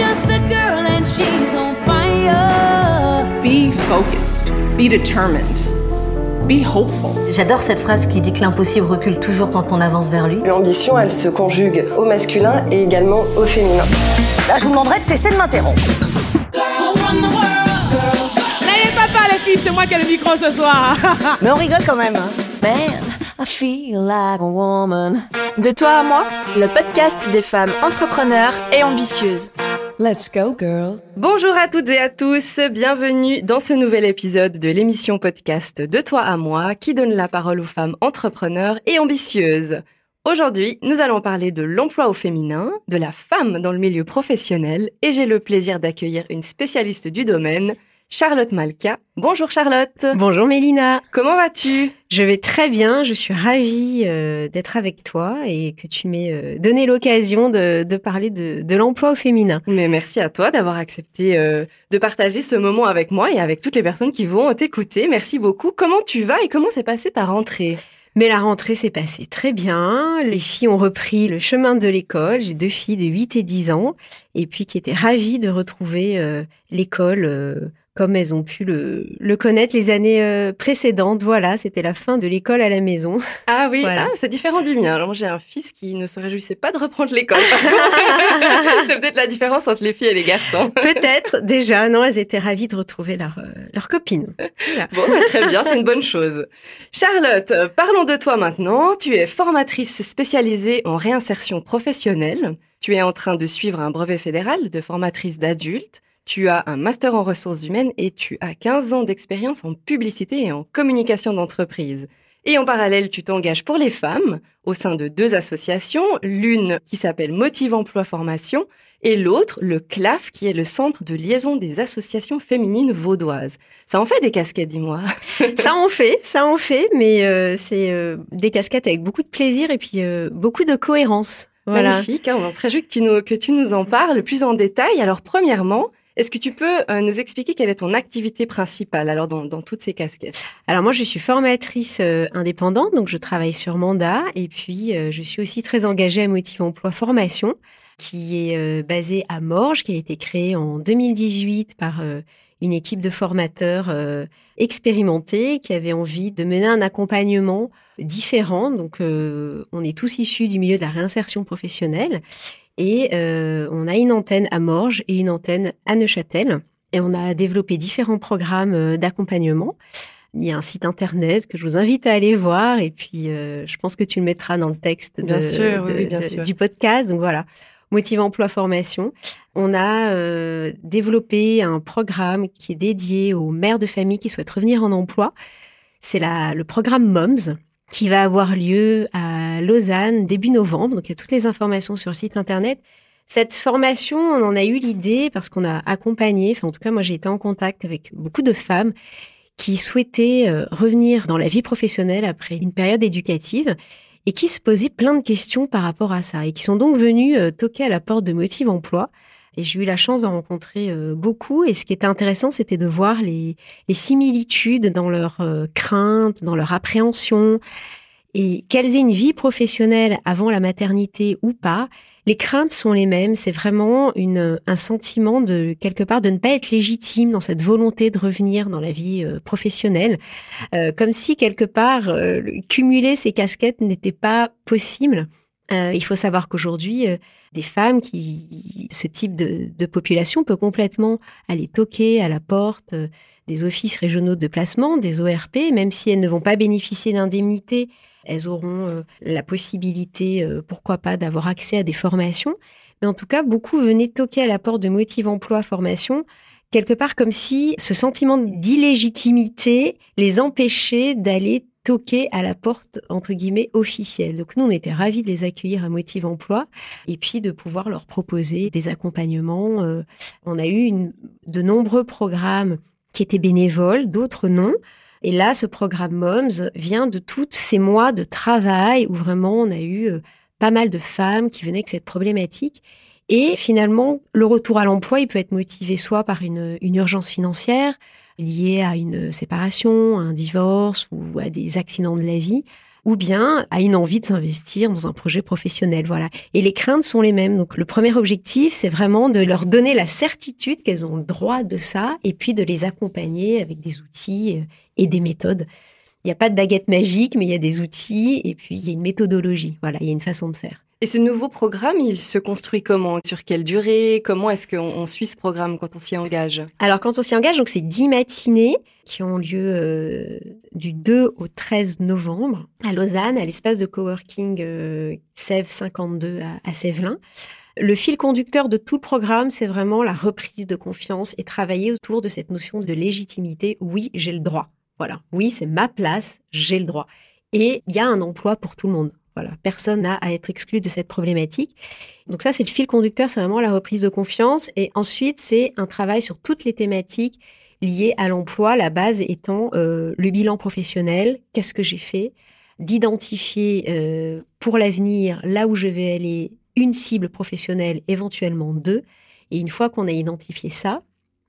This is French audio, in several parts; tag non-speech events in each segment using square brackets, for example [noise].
just a girl and she's on fire. Be focused. Be determined. Be hopeful. J'adore cette phrase qui dit que l'impossible recule toujours quand on avance vers lui. L'ambition, elle se conjugue au masculin et également au féminin. Là, je vous demanderai de cesser de m'interrompre. N'ayez pas peur les filles, c'est moi qui ai le micro ce soir. [laughs] Mais on rigole quand même. hein. Man, I feel like a woman. De toi à moi, le podcast des femmes entrepreneurs et ambitieuses. Let's go, girl. Bonjour à toutes et à tous, bienvenue dans ce nouvel épisode de l'émission podcast De toi à moi qui donne la parole aux femmes entrepreneurs et ambitieuses. Aujourd'hui, nous allons parler de l'emploi au féminin, de la femme dans le milieu professionnel et j'ai le plaisir d'accueillir une spécialiste du domaine, Charlotte Malka. Bonjour Charlotte. Bonjour Mélina. Comment vas-tu? Je vais très bien. Je suis ravie euh, d'être avec toi et que tu m'aies euh, donné l'occasion de, de parler de, de l'emploi au féminin. Mais merci à toi d'avoir accepté euh, de partager ce moment avec moi et avec toutes les personnes qui vont t'écouter. Merci beaucoup. Comment tu vas et comment s'est passée ta rentrée? Mais la rentrée s'est passée très bien. Les filles ont repris le chemin de l'école. J'ai deux filles de 8 et 10 ans et puis qui étaient ravies de retrouver euh, l'école euh, comme elles ont pu le, le connaître les années euh, précédentes. Voilà, c'était la fin de l'école à la maison. Ah oui, [laughs] Voilà. ah, c'est différent du mien. Alors j'ai un fils qui ne se réjouissait pas de reprendre l'école. [laughs] c'est peut-être la différence entre les filles et les garçons. [laughs] Peut-être déjà, non, elles étaient ravies de retrouver leur, euh, leur copine. Voilà. Bon, bah, très bien, c'est une bonne chose. Charlotte, parlons de toi maintenant. Tu es formatrice spécialisée en réinsertion professionnelle. Tu es en train de suivre un brevet fédéral de formatrice d'adultes. Tu as un master en ressources humaines et tu as 15 ans d'expérience en publicité et en communication d'entreprise. Et en parallèle, tu t'engages pour les femmes au sein de deux associations, l'une qui s'appelle Motive Emploi Formation et l'autre, le CLAF, qui est le centre de liaison des associations féminines vaudoises. Ça en fait des casquettes, dis-moi. [laughs] ça en fait, ça en fait, mais euh, c'est euh, des casquettes avec beaucoup de plaisir et puis euh, beaucoup de cohérence. Voilà. Magnifique, hein, on se réjouit que tu, nous, que tu nous en parles plus en détail. Alors, premièrement, est-ce que tu peux euh, nous expliquer quelle est ton activité principale alors dans, toutes ces casquettes? Alors moi, je suis formatrice euh, indépendante, donc je travaille sur mandat et puis euh, je suis aussi très engagée à Motive Emploi Formation, qui est basée à Morges, qui a été créée en 2018 par une équipe de formateurs expérimentés qui avaient envie de mener un accompagnement différent. Donc, on est tous issus du milieu de la réinsertion professionnelle et euh, on a une antenne à Morges et une antenne à Neuchâtel. Et on a développé différents programmes euh, d'accompagnement. Il y a un site internet que je vous invite à aller voir et puis euh, je pense que tu le mettras dans le texte de- Bien sûr, oui, de- oui, bien de- sûr. du podcast. Donc voilà, Motive Emploi Formation. On a euh, développé un programme qui est dédié aux mères de famille qui souhaitent revenir en emploi. C'est le programme MOMS qui va avoir lieu à Lausanne début novembre. Donc il y a toutes les informations sur le site internet. Cette formation, on en a eu l'idée parce qu'on a accompagné, enfin en tout cas moi j'ai été en contact avec beaucoup de femmes qui souhaitaient euh, revenir dans la vie professionnelle après une période éducative et qui se posaient plein de questions par rapport à ça et qui sont donc venues euh, toquer à la porte de Motive Emploi. Et j'ai eu la chance d'en rencontrer euh, beaucoup. Et ce qui était intéressant, c'était de voir les, les similitudes dans leurs euh, craintes, dans leur appréhension, et qu'elles aient une vie professionnelle avant la maternité ou pas. Les craintes sont les mêmes. C'est vraiment une, un sentiment de quelque part de ne pas être légitime dans cette volonté de revenir dans la vie euh, professionnelle, Euh, comme si quelque part euh, le- cumuler ces casquettes n'était pas possible. Euh, il faut savoir qu'aujourd'hui, euh, des femmes qui, ce type de, population peut complètement aller toquer à la porte euh, des offices régionaux de placement, des ORP, même si elles ne vont pas bénéficier d'indemnités, elles auront la possibilité, pourquoi pas, d'avoir accès à des formations. Mais en tout cas, beaucoup venaient toquer à la porte de Motive Emploi Formation, quelque part comme si ce sentiment d'illégitimité les empêchait d'aller toquer à la porte, entre guillemets, officielle. Donc nous, on était ravis de les accueillir à Motive Emploi et puis de pouvoir leur proposer des accompagnements. Euh, on a eu de nombreux programmes qui étaient bénévoles, d'autres non. Et là, ce programme MOMS vient de tous ces mois de travail où vraiment on a eu euh, pas mal de femmes qui venaient avec cette problématique. Et finalement, le retour à l'emploi, il peut être motivé soit par une urgence financière liée à une séparation, à un divorce ou à des accidents de la vie, ou bien à une envie de s'investir dans un projet professionnel. Voilà. Et les craintes sont les mêmes. Donc le premier objectif, c'est vraiment de leur donner la certitude qu'elles ont le droit de ça et puis de les accompagner avec des outils et des méthodes. Il n'y a pas de baguette magique, mais il y a des outils et puis il y a une méthodologie. Voilà, il y a une façon de faire. Et ce nouveau programme, il se construit comment? Sur quelle durée? Comment est-ce qu'on suit ce programme quand on s'y engage? Alors, quand on s'y engage, donc c'est 10 matinées qui ont lieu euh, du 2 au 13 novembre à Lausanne, à l'espace de coworking euh, 52 à, à. Le fil conducteur de tout le programme, c'est vraiment la reprise de confiance et travailler autour de cette notion de légitimité. Oui, j'ai le droit. Voilà. Oui, c'est ma place, j'ai le droit. Et il y a un emploi pour tout le monde. Voilà, personne n'a à être exclu de cette problématique. Donc ça, c'est le fil conducteur, c'est vraiment la reprise de confiance. Et ensuite, c'est un travail sur toutes les thématiques liées à l'emploi, la base étant euh, le bilan professionnel, qu'est-ce que j'ai fait, d'identifier euh, pour l'avenir là où je vais aller une cible professionnelle, éventuellement deux. Et une fois qu'on a identifié ça,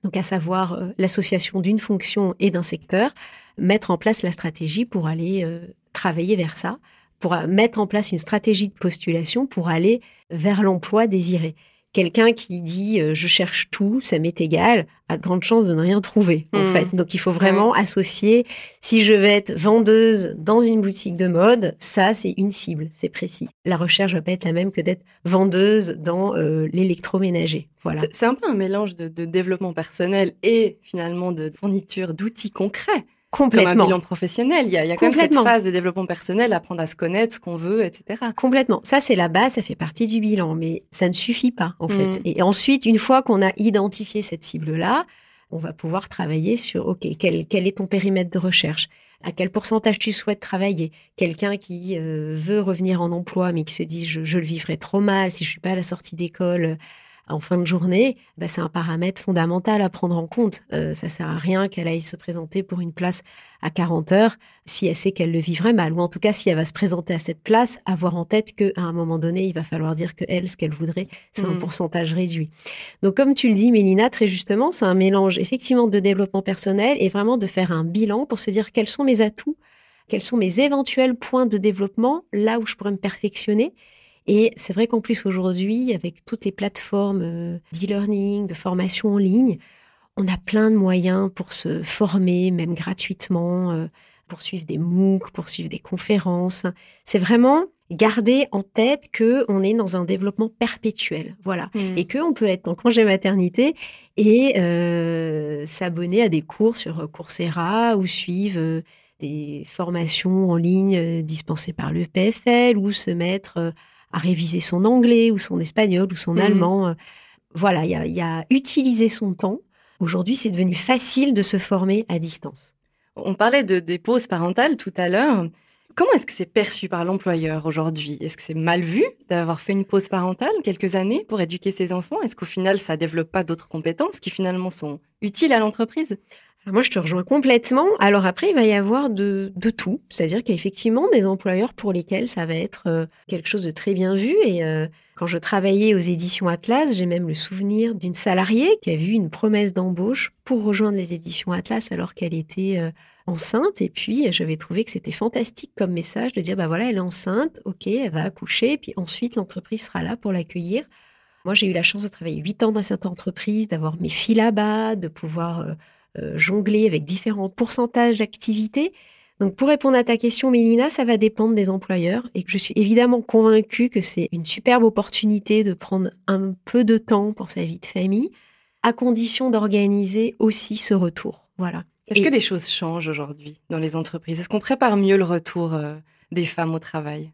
donc à savoir euh, l'association d'une fonction et d'un secteur, mettre en place la stratégie pour aller travailler vers ça pour mettre en place une stratégie de postulation pour aller vers l'emploi désiré. Quelqu'un qui dit euh, je cherche tout, ça m'est égal, a de grandes chances de ne rien trouver en Mmh. fait. Donc il faut vraiment associer. Si je vais être vendeuse dans une boutique de mode, ça c'est une cible, c'est précis. La recherche va pas être la même que d'être vendeuse dans euh, l'électroménager. Voilà. C'est- C'est un peu un mélange de, de développement personnel et finalement de fourniture d'outils concrets, comme un Complètement. bilan professionnel. Il y a, il y a quand même cette Complètement. phase de développement personnel, apprendre à se connaître, ce qu'on veut, etc. Complètement. Ça, c'est la base, ça fait partie du bilan, mais ça ne suffit pas, en fait. Mm. Et ensuite, une fois qu'on a identifié cette cible-là, on va pouvoir travailler sur, OK, quel, quel est ton périmètre de recherche? À quel pourcentage tu souhaites travailler? Quelqu'un qui euh, veut revenir en emploi, mais qui se dit, je, je le vivrai trop mal si je suis pas à la sortie d'école en fin de journée, bah, c'est un paramètre fondamental à prendre en compte. Euh, ça sert à rien qu'elle aille se présenter pour une place à 40 heures si elle sait qu'elle le vivrait mal, ou en tout cas si elle va se présenter à cette place, avoir en tête qu'à un moment donné, il va falloir dire que elle, ce qu'elle voudrait, c'est un Mm. pourcentage réduit. Donc comme tu le dis, Mélina, très justement, c'est un mélange effectivement de développement personnel et vraiment de faire un bilan pour se dire quels sont mes atouts, quels sont mes éventuels points de développement, là où je pourrais me perfectionner. Et c'est vrai qu'en plus aujourd'hui, avec toutes les plateformes euh, d'e-learning, de formation en ligne, on a plein de moyens pour se former, même gratuitement, euh, pour suivre des MOOC, pour suivre des conférences. C'est vraiment garder en tête que on est dans un développement perpétuel, voilà, Mm. et que on peut être en congé maternité et euh, s'abonner à des cours sur Coursera ou suivre euh, des formations en ligne dispensées par le PFL ou se mettre euh, à réviser son anglais ou son espagnol ou son Mhm. allemand. euh. Voilà, il y a, y a utiliser son temps. Aujourd'hui, c'est devenu facile de se former à distance. On parlait de des pauses parentales tout à l'heure. Comment est-ce que c'est perçu par l'employeur aujourd'hui? Est-ce que c'est mal vu d'avoir fait une pause parentale quelques années pour éduquer ses enfants? Est-ce qu'au final, ça développe pas d'autres compétences qui finalement sont utiles à l'entreprise? Moi, je te rejoins complètement. Alors après, il va y avoir de, de tout. C'est-à-dire qu'il y a effectivement des employeurs pour lesquels ça va être euh, quelque chose de très bien vu. Et euh, quand je travaillais aux éditions Atlas, j'ai même le souvenir d'une salariée qui a vu une promesse d'embauche pour rejoindre les éditions Atlas alors qu'elle était euh, enceinte. Et puis, j'avais trouvé que c'était fantastique comme message de dire, bah voilà, elle est enceinte, ok, elle va accoucher, puis ensuite l'entreprise sera là pour l'accueillir. Moi, j'ai eu la chance de travailler huit ans dans cette entreprise, d'avoir mes filles là-bas, de pouvoir jongler avec différents pourcentages d'activité. Donc, pour répondre à ta question, Mélina, ça va dépendre des employeurs et que je suis évidemment convaincue que c'est une superbe opportunité de prendre un peu de temps pour sa vie de famille, à condition d'organiser aussi ce retour. Voilà. Est-ce Et- que les choses changent aujourd'hui dans les entreprises? Est-ce qu'on prépare mieux le retour euh, des femmes au travail?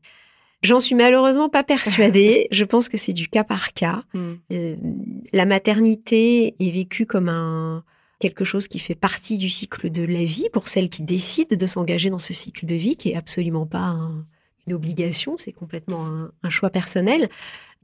J'en suis malheureusement pas persuadée. [laughs] je pense que c'est du cas par cas. Hmm. Euh, la maternité est vécue comme un quelque chose qui fait partie du cycle de la vie pour celles qui décident de s'engager dans ce cycle de vie, qui est absolument pas un- une obligation, c'est complètement un, choix personnel.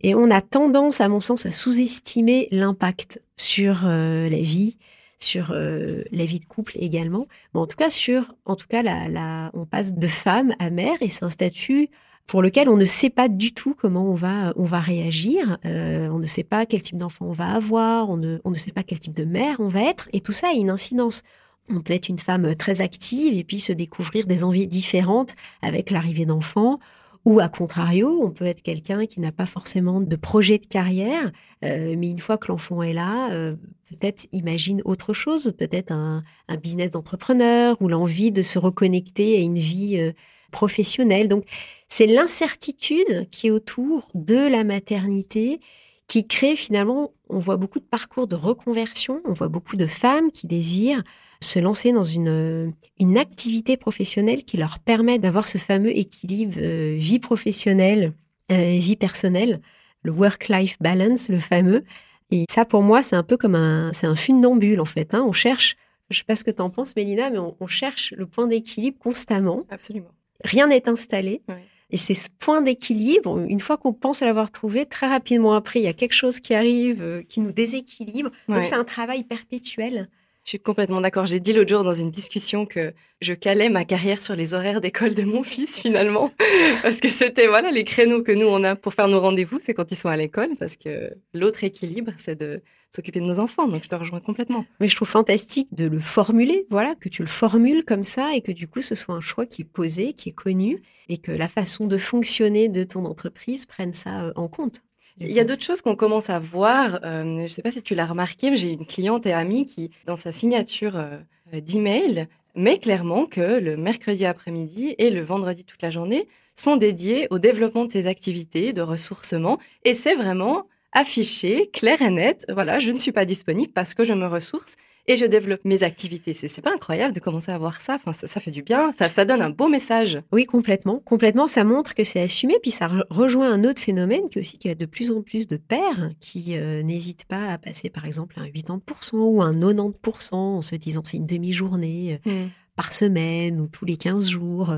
Et on a tendance, à mon sens, à sous-estimer l'impact sur euh, la vie, sur euh, la vie de couple également. Mais en tout cas, sur, en tout cas, la- on passe de femme à mère et c'est un statut pour lequel on ne sait pas du tout comment on va, on va réagir. Euh, on ne sait pas quel type d'enfant on va avoir, on ne, on ne sait pas quel type de mère on va être. Et tout ça a une incidence. On peut être une femme très active et puis se découvrir des envies différentes avec l'arrivée d'enfants. Ou à contrario, on peut être quelqu'un qui n'a pas forcément de projet de carrière, euh, mais une fois que l'enfant est là, euh, peut-être imagine autre chose, peut-être un, un business d'entrepreneur ou l'envie de se reconnecter à une vie professionnelle. Donc, c'est l'incertitude qui est autour de la maternité qui crée finalement, on voit beaucoup de parcours de reconversion, on voit beaucoup de femmes qui désirent se lancer dans une, une activité professionnelle qui leur permet d'avoir ce fameux équilibre euh, vie professionnelle, euh, vie personnelle, le work-life balance, le fameux. Et ça, pour moi, c'est un peu comme un, c'est un funambule, en fait. Hein. On cherche, je sais pas ce que tu en penses, Mélina, mais on cherche le point d'équilibre constamment. Absolument. Rien n'est installé. Ouais. Et c'est ce point d'équilibre, une fois qu'on pense l'avoir trouvé, très rapidement après, il y a quelque chose qui arrive, euh, qui nous déséquilibre. Ouais. Donc c'est un travail perpétuel. Je suis complètement d'accord. J'ai dit l'autre jour dans une discussion que je calais ma carrière sur les horaires d'école de mon fils finalement, [laughs] parce que c'était voilà les créneaux que nous on a pour faire nos rendez-vous, c'est quand ils sont à l'école, parce que l'autre équilibre, c'est de s'occuper de nos enfants. Donc je te rejoins complètement. Mais je trouve fantastique de le formuler, voilà, que tu le formules comme ça et que du coup ce soit un choix qui est posé, qui est connu et que la façon de fonctionner de ton entreprise prenne ça euh, en compte. Il y a d'autres choses qu'on commence à voir. Euh, je ne sais pas si tu l'as remarqué, mais j'ai une cliente et amie qui, dans sa signature euh, d'email, met clairement que le mercredi après-midi et le vendredi toute la journée sont dédiés au développement de ses activités, de ressourcement. Et c'est vraiment affiché, clair et net. Voilà, je ne suis pas disponible parce que je me ressource et je développe mes activités. C'est pas incroyable de commencer à voir ça. Enfin, ça, ça fait du bien. Ça, ça donne un beau message. Oui, complètement. Complètement, ça montre que c'est assumé. Puis ça re- rejoint un autre phénomène qui est aussi qu'il y a de plus en plus de pères qui euh, n'hésitent pas à passer par exemple un 80% ou un 90% en se disant c'est une demi-journée euh, par semaine ou tous les 15 jours.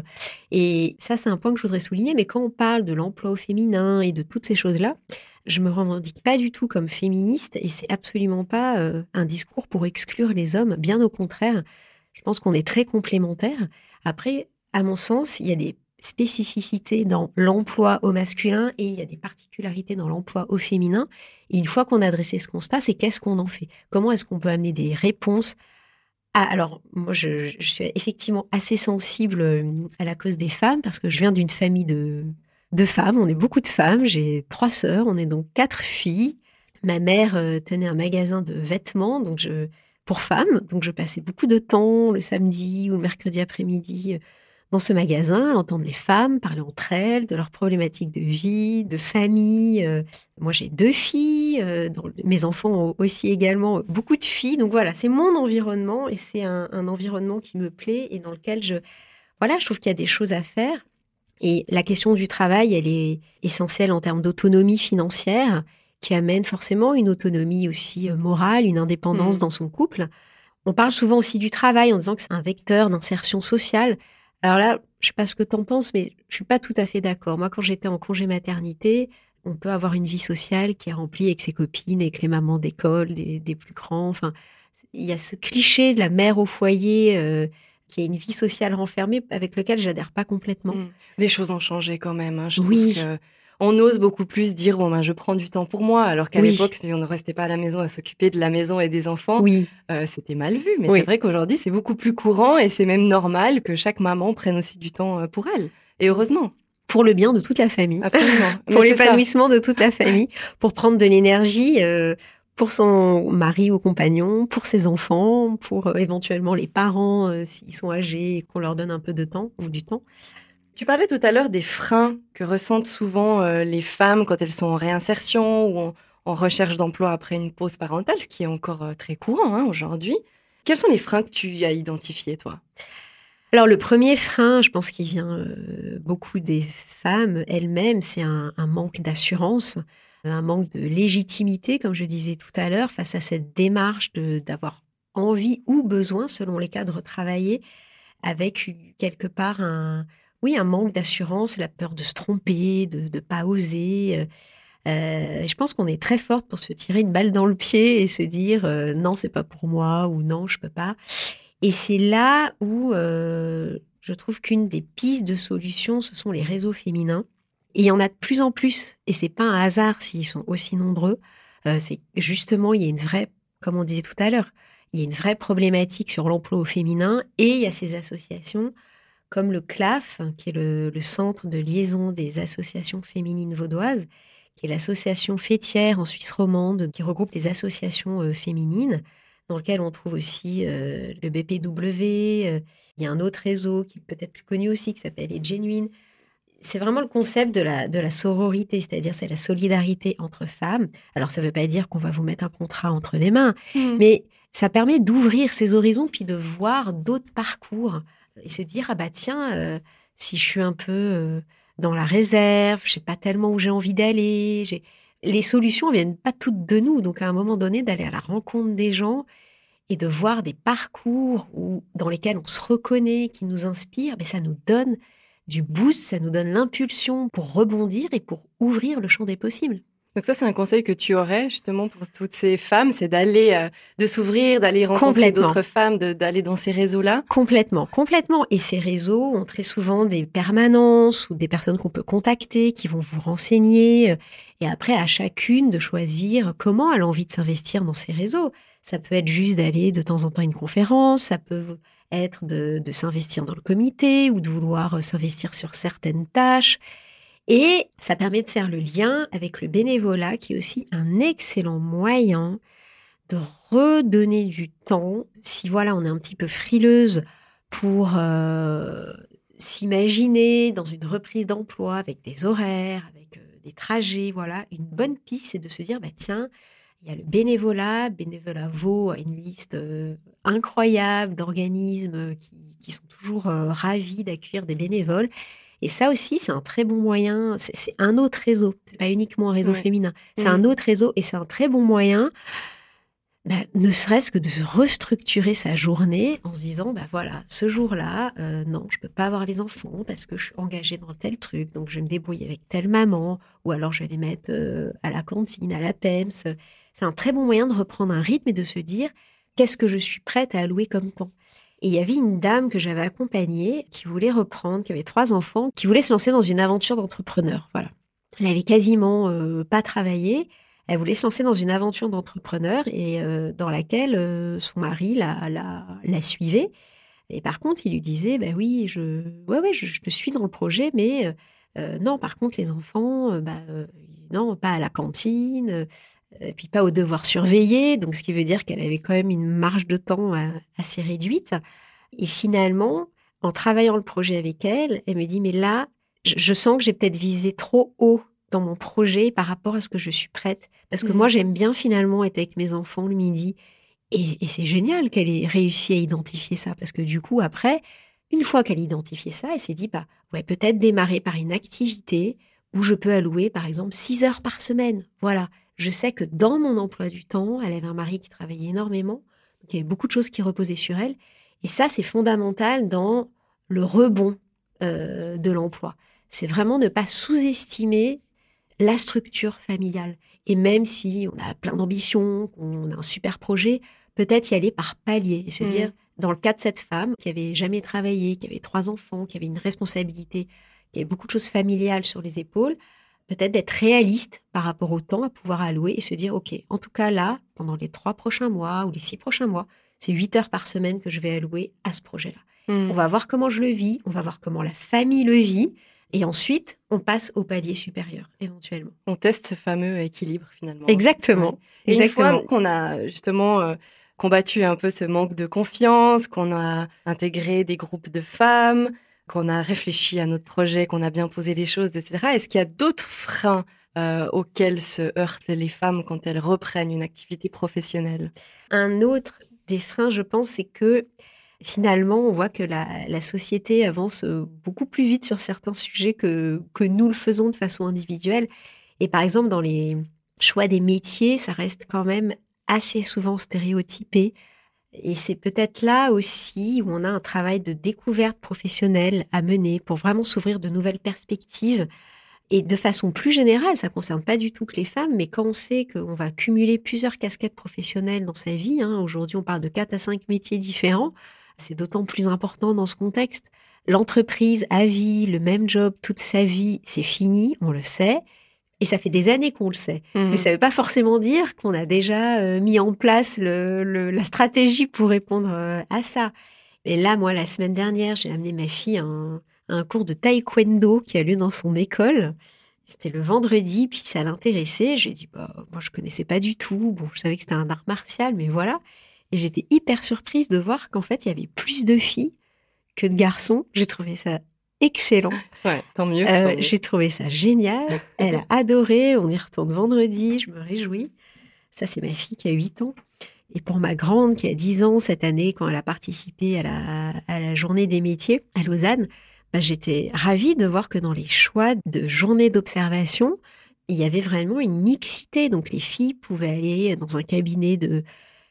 Et ça, c'est un point que je voudrais souligner. Mais quand on parle de l'emploi au féminin et de toutes ces choses-là, je me revendique pas du tout comme féministe et c'est absolument pas euh, un discours pour exclure les hommes. Bien au contraire, je pense qu'on est très complémentaires. Après, à mon sens, il y a des spécificités dans l'emploi au masculin et il y a des particularités dans l'emploi au féminin. Et une fois qu'on a dressé ce constat, c'est qu'est-ce qu'on en fait? Comment est-ce qu'on peut amener des réponses ah, alors, moi, je, suis effectivement assez sensible euh, à la cause des femmes parce que je viens d'une famille de, de femmes. On est beaucoup de femmes. J'ai trois sœurs. On est donc quatre filles. Ma mère euh, tenait un magasin de vêtements donc je, pour femmes. Donc, je passais beaucoup de temps le samedi ou le mercredi après-midi euh, dans ce magasin, entendre les femmes parler entre elles de leurs problématiques de vie, de famille. Euh, Moi, j'ai deux filles. euh, dans le- mes enfants ont aussi également beaucoup de filles. Donc voilà, c'est mon environnement et c'est un, un environnement qui me plaît et dans lequel je, voilà, je trouve qu'il y a des choses à faire. Et la question du travail, elle est essentielle en termes d'autonomie financière, qui amène forcément une autonomie aussi euh, morale, une indépendance Mhm. dans son couple. On parle souvent aussi du travail en disant que c'est un vecteur d'insertion sociale. Alors là, je sais pas ce que tu en penses, mais je suis pas tout à fait d'accord. Moi, quand j'étais en congé maternité, on peut avoir une vie sociale qui est remplie avec ses copines, avec les mamans d'école, des, des plus grands. Enfin, il y a ce cliché de la mère au foyer euh, qui a une vie sociale renfermée avec lequel j'adhère pas complètement. Mm. Les choses ont changé quand même. hein. Je Oui. trouve que on ose beaucoup plus dire bon ben je prends du temps pour moi, alors qu'à Oui. l'époque si on ne restait pas à la maison à s'occuper de la maison et des enfants, Oui, euh, c'était mal vu. Mais Oui. c'est vrai qu'aujourd'hui c'est beaucoup plus courant et c'est même normal que chaque maman prenne aussi du temps euh, pour elle. Et heureusement, pour le bien de toute la famille. absolument. [laughs] pour l'épanouissement de toute la famille, pour prendre de l'énergie euh, pour son mari ou compagnon, pour ses enfants, pour euh, éventuellement les parents s'ils sont âgés et qu'on leur donne un peu de temps ou du temps. Tu parlais tout à l'heure des freins que ressentent souvent euh, les femmes quand elles sont en réinsertion ou en, recherche d'emploi après une pause parentale, ce qui est encore euh, très courant hein, aujourd'hui. Quels sont les freins que tu as identifiés, toi? Alors le premier frein, je pense qu'il vient euh, beaucoup des femmes elles-mêmes, c'est un, manque d'assurance, un manque de légitimité, comme je disais tout à l'heure, face à cette démarche d'avoir envie ou besoin, selon les cas, de retravailler, avec quelque part un, oui, un manque d'assurance, la peur de se tromper, de ne pas oser. euh, euh, je pense qu'on est très forte pour se tirer une balle dans le pied et se dire euh, non, c'est pas pour moi ou non, je peux pas. Et c'est là où euh, je trouve qu'une des pistes de solution, ce sont les réseaux féminins. Et il y en a de plus en plus, et c'est pas un hasard s'ils sont aussi nombreux. C'est justement, il y a une vraie, comme on disait tout à l'heure, il y a une vraie problématique sur l'emploi au féminin et il y a ces associations comme le CLAF, qui est le, le Centre de liaison des associations féminines vaudoises, qui est l'association fêtière en Suisse romande qui regroupe les associations euh, féminines, dans lequel on trouve aussi euh, le BPW. euh, il y a un autre réseau qui est peut-être plus connu aussi, qui s'appelle les Genuine. C'est vraiment le concept de la, de la sororité, c'est-à-dire c'est la solidarité entre femmes. Alors ça ne veut pas dire qu'on va vous mettre un contrat entre les mains, Mm. mais ça permet d'ouvrir ses horizons puis de voir d'autres parcours et se dire ah bah tiens euh, si je suis un peu euh, dans la réserve, je sais pas tellement où j'ai envie d'aller, j'ai les solutions viennent pas toutes de nous donc à un moment donné d'aller à la rencontre des gens et de voir des parcours où, dans lesquels on se reconnaît, qui nous inspirent, mais ça nous donne du boost, ça nous donne l'impulsion pour rebondir et pour ouvrir le champ des possibles. Donc ça, c'est un conseil que tu aurais justement pour toutes ces femmes, c'est d'aller, euh, de s'ouvrir, d'aller rencontrer d'autres femmes, d'aller dans ces réseaux-là? Complètement, complètement. Et ces réseaux ont très souvent des permanences ou des personnes qu'on peut contacter qui vont vous renseigner. euh, Et après, à chacune de choisir comment elle a envie de s'investir dans ces réseaux. Ça peut être juste d'aller de temps en temps à une conférence, ça peut être de, de s'investir dans le comité ou de vouloir euh, s'investir sur certaines tâches. Et ça permet de faire le lien avec le bénévolat, qui est aussi un excellent moyen de redonner du temps. Si voilà, on est un petit peu frileuse pour euh, s'imaginer dans une reprise d'emploi avec des horaires, avec euh, des trajets, voilà, une bonne piste, c'est de se dire, bah tiens, il y a le bénévolat. Bénévolat Vaud a une liste euh, incroyable d'organismes qui, sont toujours ravis d'accueillir des bénévoles. Et ça aussi, c'est un très bon moyen. C'est un autre réseau. C'est pas uniquement un réseau Ouais. féminin. C'est un autre réseau et c'est un très bon moyen. bah, ne serait-ce que de restructurer sa journée en se disant, bah voilà, ce jour-là, euh, non, je peux pas avoir les enfants parce que je suis engagée dans tel truc, donc je vais me débrouiller avec telle maman, ou alors je vais les mettre euh, à la cantine, à la PEMS. C'est un très bon moyen de reprendre un rythme et de se dire, qu'est-ce que je suis prête à allouer comme temps? Et il y avait une dame que j'avais accompagnée qui voulait reprendre, qui avait trois enfants, qui voulait se lancer dans une aventure d'entrepreneur. Voilà. Elle avait quasiment euh, pas travaillé. Elle voulait se lancer dans une aventure d'entrepreneur et euh, dans laquelle euh, son mari la, la, suivait. Et par contre, il lui disait, bah oui, je, ouais, ouais, je, te suis dans le projet, mais non, par contre, les enfants, bah, non, pas à la cantine, et puis pas au devoir surveiller. Donc, ce qui veut dire qu'elle avait quand même une marge de temps euh, assez réduite. Et finalement, en travaillant le projet avec elle, elle me dit, mais là, je, sens que j'ai peut-être visé trop haut dans mon projet par rapport à ce que je suis prête. Parce que Mhm. moi, j'aime bien finalement être avec mes enfants le midi. Et, et c'est génial qu'elle ait réussi à identifier ça. Parce que du coup, après, une fois qu'elle a identifié ça, elle s'est dit, bah, ouais, peut-être démarrer par une activité où je peux allouer, par exemple, six heures par semaine. Voilà. Je sais que dans mon emploi du temps, elle avait un mari qui travaillait énormément. Donc, il y avait beaucoup de choses qui reposaient sur elle. Et ça, c'est fondamental dans le rebond euh, de l'emploi. C'est vraiment ne pas sous-estimer la structure familiale. Et même si on a plein d'ambitions, qu'on a un super projet, peut-être y aller par palier et se Mhm. dire, dans le cas de cette femme qui avait jamais travaillé, qui avait trois enfants, qui avait une responsabilité, qui avait beaucoup de choses familiales sur les épaules, peut-être d'être réaliste par rapport au temps à pouvoir allouer et se dire, OK, en tout cas là, pendant les trois prochains mois ou les six prochains mois, c'est huit heures par semaine que je vais allouer à ce projet-là. Mm. On va voir comment je le vis, on va voir comment la famille le vit, et ensuite, on passe au palier supérieur, éventuellement. On teste ce fameux équilibre finalement. Exactement. Et une fois qu'on a justement euh, combattu un peu ce manque de confiance, qu'on a intégré des groupes de femmes, qu'on a réfléchi à notre projet, qu'on a bien posé les choses, etc., est-ce qu'il y a d'autres freins euh, auxquels se heurtent les femmes quand elles reprennent une activité professionnelle? Un autre des freins, je pense, c'est que finalement, on voit que la, la société avance euh, beaucoup plus vite sur certains sujets que, que nous le faisons de façon individuelle. Et par exemple, dans les choix des métiers, ça reste quand même assez souvent stéréotypé. Et c'est peut-être là aussi où on a un travail de découverte professionnelle à mener pour vraiment s'ouvrir de nouvelles perspectives. Et de façon plus générale, ça concerne pas du tout que les femmes, mais quand on sait qu'on va cumuler plusieurs casquettes professionnelles dans sa vie, hein, aujourd'hui on parle de quatre à cinq métiers différents, c'est d'autant plus important dans ce contexte. L'entreprise à vie, le même job toute sa vie, c'est fini, on le sait. Et ça fait des années qu'on le sait. Mhm. Mais ça ne veut pas forcément dire qu'on a déjà euh, mis en place le- le- la stratégie pour répondre euh, à ça. Et là, moi, la semaine dernière, j'ai amené ma fille à un, à un cours de taekwondo qui a lieu dans son école. C'était le vendredi, puis ça l'intéressait. J'ai dit, bah, moi, je connaissais pas du tout. Bon, je savais que c'était un art martial, mais voilà. Et j'étais hyper surprise de voir qu'en fait, il y avait plus de filles que de garçons. J'ai trouvé ça excellent. Ouais, tant mieux. Euh, tant mieux. J'ai trouvé ça génial. Elle a adoré. On y retourne vendredi. Je me réjouis. Ça, c'est ma fille qui a 8 ans. Et pour ma grande qui a 10 ans cette année, quand elle a participé à la, à la journée des métiers à Lausanne, bah, j'étais ravie de voir que dans les choix de journée d'observation, il y avait vraiment une mixité. Donc les filles pouvaient aller dans un cabinet de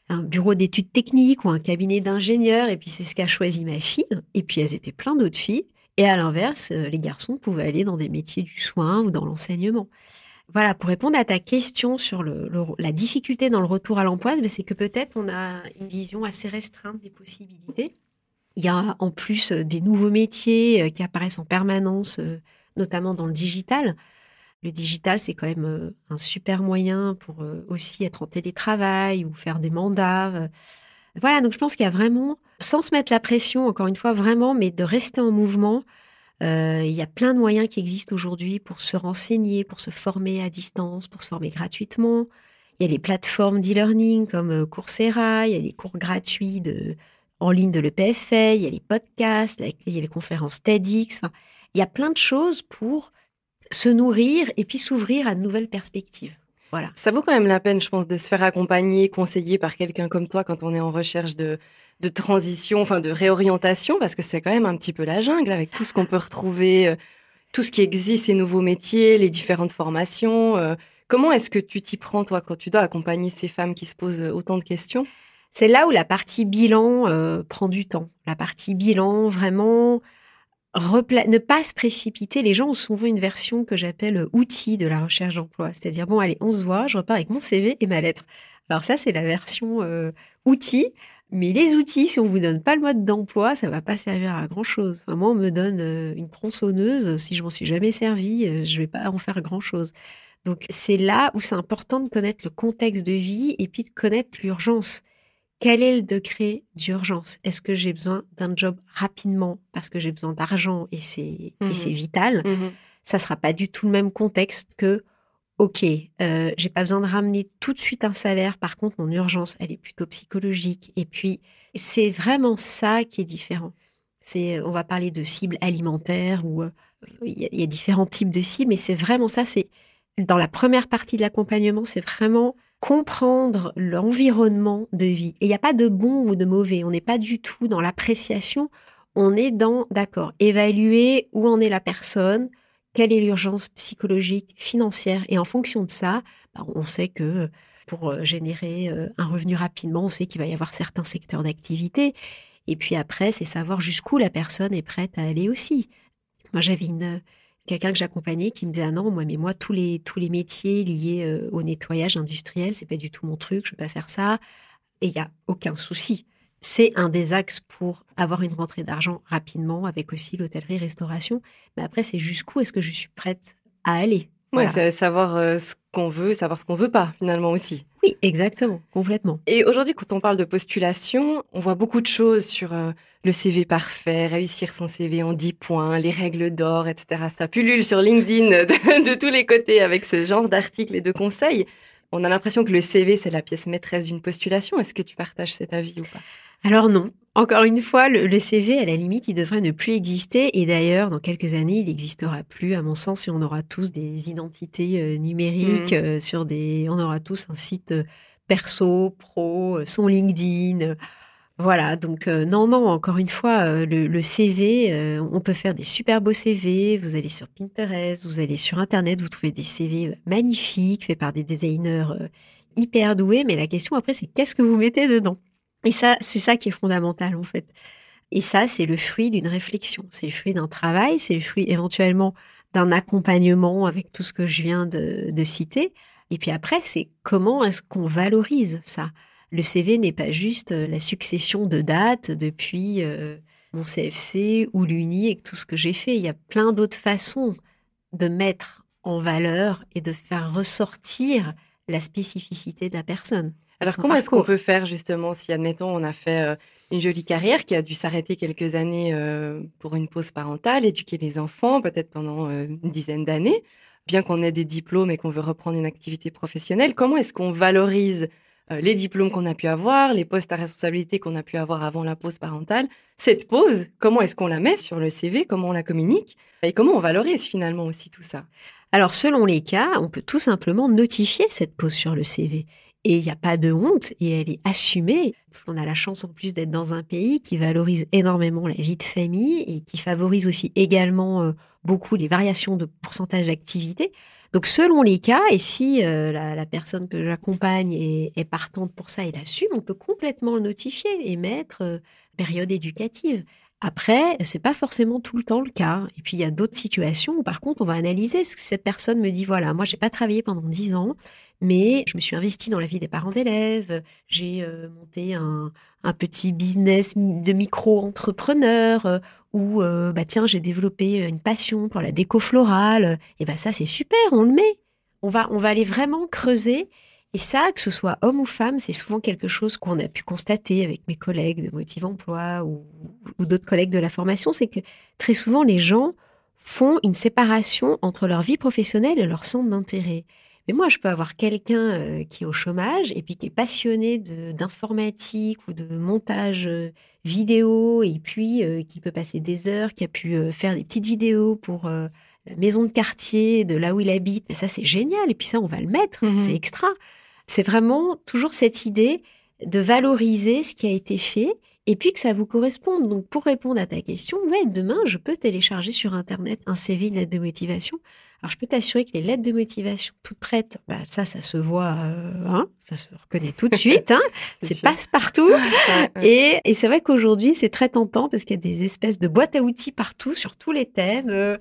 un bureau d'études techniques ou un cabinet d'ingénieurs, et puis c'est ce qu'a choisi ma fille. Et puis elles étaient plein d'autres filles. Et à l'inverse, euh, les garçons pouvaient aller dans des métiers du soin ou dans l'enseignement. Voilà, pour répondre à ta question sur la difficulté dans le retour à l'emploi, ben, c'est que peut-être on a une vision assez restreinte des possibilités. Il y a en plus euh, des nouveaux métiers euh, qui apparaissent en permanence, notamment dans le digital. Le digital, c'est quand même un super moyen pour aussi être en télétravail ou faire des mandats. Voilà, donc je pense qu'il y a vraiment, sans se mettre la pression, encore une fois, vraiment, mais de rester en mouvement. Euh, il y a plein de moyens qui existent aujourd'hui pour se renseigner, pour se former à distance, pour se former gratuitement. Il y a les plateformes d'e-learning comme euh, Coursera, il y a les cours gratuits en ligne de l'EPFL, il y a les podcasts, il y a les conférences TEDx. Enfin, il y a plein de choses pour se nourrir et puis s'ouvrir à de nouvelles perspectives. Voilà. Ça vaut quand même la peine, je pense, de se faire accompagner, conseiller par quelqu'un comme toi quand on est en recherche de, de transition, enfin de réorientation, parce que c'est quand même un petit peu la jungle avec tout ce qu'on peut retrouver, euh, tout ce qui existe, ces nouveaux métiers, les différentes formations. euh. Comment est-ce que tu t'y prends, toi, quand tu dois accompagner ces femmes qui se posent autant de questions? C'est là où la partie bilan euh, prend du temps. La partie bilan, vraiment, ne pas se précipiter. Les gens ont souvent une version que j'appelle euh, outil de la recherche d'emploi. C'est-à-dire, bon, allez, on se voit, je repars avec mon CV et ma lettre. Alors ça, c'est la version euh, outil. Mais les outils, si on vous donne pas le mode d'emploi, ça va pas servir à grand chose. Enfin, moi, on me donne euh, une tronçonneuse. Si je m'en suis jamais servi, euh, je vais pas en faire grand chose. Donc, c'est là où c'est important de connaître le contexte de vie et puis de connaître l'urgence. Quel est le degré d'urgence? Est-ce que j'ai besoin d'un job rapidement parce que j'ai besoin d'argent et c'est et c'est vital? Ça sera pas du tout le même contexte que OK, euh, j'ai pas besoin de ramener tout de suite un salaire. Par contre, mon urgence, elle est plutôt psychologique. Et puis, c'est vraiment ça qui est différent. C'est, on va parler de cibles alimentaires ou euh, il y, a- il y a différents types de cibles, mais c'est vraiment ça. C'est dans la première partie de l'accompagnement, c'est vraiment comprendre l'environnement de vie. Et il n'y a pas de bon ou de mauvais. On n'est pas du tout dans l'appréciation. On est dans, d'accord, évaluer où en est la personne, quelle est l'urgence psychologique, financière. Et en fonction de ça, bah, on sait que pour euh, générer euh, un revenu rapidement, on sait qu'il va y avoir certains secteurs d'activité. Et puis après, c'est savoir jusqu'où la personne est prête à aller aussi. Moi, j'avais une quelqu'un que j'accompagnais qui me disait ah non moi mais moi tous les tous les métiers liés euh, au nettoyage industriel c'est pas du tout mon truc je peux pas faire ça et il y a aucun souci c'est un des axes pour avoir une rentrée d'argent rapidement avec aussi l'hôtellerie restauration mais après c'est jusqu'où est-ce que je suis prête à aller? Voilà. c'est savoir euh, ce qu'on veut, savoir ce qu'on veut pas, finalement aussi. oui exactement complètement Et aujourd'hui, quand on parle de postulation, on voit beaucoup de choses sur euh, le CV parfait, réussir son CV en 10 points, les règles d'or, etc. Ça pullule sur LinkedIn de, de tous les côtés avec ce genre d'articles et de conseils. On a l'impression que le CV, c'est la pièce maîtresse d'une postulation. Est-ce que tu partages cet avis ou pas? Alors non. Encore une fois, le, le CV, à la limite, il devrait ne plus exister. Et d'ailleurs, dans quelques années, il n'existera plus, à mon sens, et on aura tous des identités euh, numériques Mhm. euh, sur des. On aura tous un site euh, perso, pro, son LinkedIn. voilà. Donc non, non. Encore une fois, le, le CV, on peut faire des super beaux CV. Vous allez sur Pinterest, vous allez sur Internet, vous trouvez des CV magnifiques faits par des designers hyper doués. Mais la question après, c'est qu'est-ce que vous mettez dedans? Et ça, c'est ça qui est fondamental en fait. Et ça, c'est le fruit d'une réflexion, c'est le fruit d'un travail, c'est le fruit éventuellement d'un accompagnement avec tout ce que je viens de, citer. Et puis après, c'est comment est-ce qu'on valorise ça? Le CV n'est pas juste euh, la succession de dates depuis euh, mon CFC ou l'Uni et tout ce que j'ai fait. Il y a plein d'autres façons de mettre en valeur et de faire ressortir la spécificité de la personne. Alors, comment est-ce qu'on peut faire justement si, admettons, on a fait euh, une jolie carrière qui a dû s'arrêter quelques années euh, pour une pause parentale, éduquer les enfants, peut-être pendant euh, une dizaine d'années, bien qu'on ait des diplômes et qu'on veut reprendre une activité professionnelle, comment est-ce qu'on valorise les diplômes qu'on a pu avoir, les postes à responsabilité qu'on a pu avoir avant la pause parentale? Cette pause, comment est-ce qu'on la met sur le CV Comment on la communique? Et comment on valorise finalement aussi tout ça? Alors, selon les cas, on peut tout simplement notifier cette pause sur le CV. Et il n'y a pas de honte et elle est assumée. On a la chance en plus d'être dans un pays qui valorise énormément la vie de famille et qui favorise aussi également euh, beaucoup les variations de pourcentage d'activité. Donc selon les cas, et si euh, la, personne que j'accompagne est, partante pour ça et l'assume, on peut complètement le notifier et mettre euh, période éducative. Après, c'est pas forcément tout le temps le cas. Et puis il y a d'autres situations où par contre on va analyser ce que cette personne me dit. Voilà, moi j'ai pas travaillé pendant dix ans, mais je me suis investie dans la vie des parents d'élèves. J'ai euh, monté un, petit business de micro-entrepreneur euh, où euh, bah tiens j'ai développé une passion pour la déco florale. Et ben ça c'est super, on le met. On va on va aller vraiment creuser. Et ça, que ce soit homme ou femme, c'est souvent quelque chose qu'on a pu constater avec mes collègues de Motive Emploi ou, ou d'autres collègues de la formation, c'est que très souvent les gens font une séparation entre leur vie professionnelle et leur centre d'intérêt. Mais moi, je peux avoir quelqu'un euh, qui est au chômage et puis qui est passionné d'informatique ou de montage euh, vidéo et puis euh, qui peut passer des heures, qui a pu euh, faire des petites vidéos pour euh, la maison de quartier de là où il habite. Mais ça, c'est génial. Et puis ça, on va le mettre. Mhm. C'est extra. C'est vraiment toujours cette idée de valoriser ce qui a été fait et puis que ça vous corresponde. Donc, pour répondre à ta question, ouais, demain, je peux télécharger sur Internet un CV, une lettre de motivation. Alors, je peux t'assurer que les lettres de motivation toutes prêtes, bah, ça, ça se voit, euh, hein, ça se reconnaît tout de [laughs] suite. Hein, c'est passe-partout. [laughs] Et, et c'est vrai qu'aujourd'hui, c'est très tentant parce qu'il y a des espèces de boîtes à outils partout sur tous les thèmes. euh,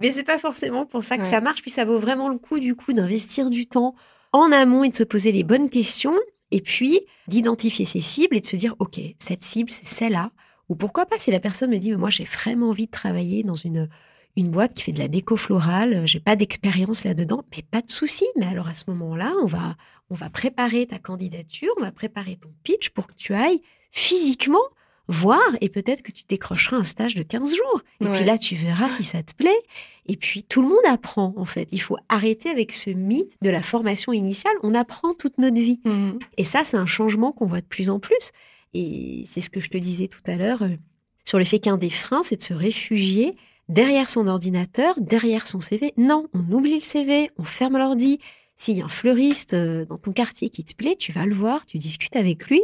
mais c'est pas forcément pour ça que Ouais. ça marche. Puis ça vaut vraiment le coup, du coup, d'investir du temps en amont et de se poser les bonnes questions. Et puis d'identifier ses cibles et de se dire, OK, cette cible, c'est celle-là. Ou pourquoi pas si la personne me dit, mais moi, j'ai vraiment envie de travailler dans une, une boîte qui fait de la déco florale, j'ai pas d'expérience là-dedans, mais pas de souci. Mais alors à ce moment-là, on va, on va préparer ta candidature, on va préparer ton pitch pour que tu ailles physiquement voir et peut-être que tu décrocheras un stage de 15 jours. Et Ouais. puis là, tu verras si ça te plaît. Et puis tout le monde apprend en fait. Il faut arrêter avec ce mythe de la formation initiale. On apprend toute notre vie. Mhm. Et ça, c'est un changement qu'on voit de plus en plus. Et c'est ce que je te disais tout à l'heure euh, sur le fait qu'un des freins, c'est de se réfugier derrière son ordinateur, derrière son CV. Non, on oublie le CV, on ferme l'ordi. S'il y a un fleuriste euh, dans ton quartier qui te plaît, tu vas le voir, tu discutes avec lui.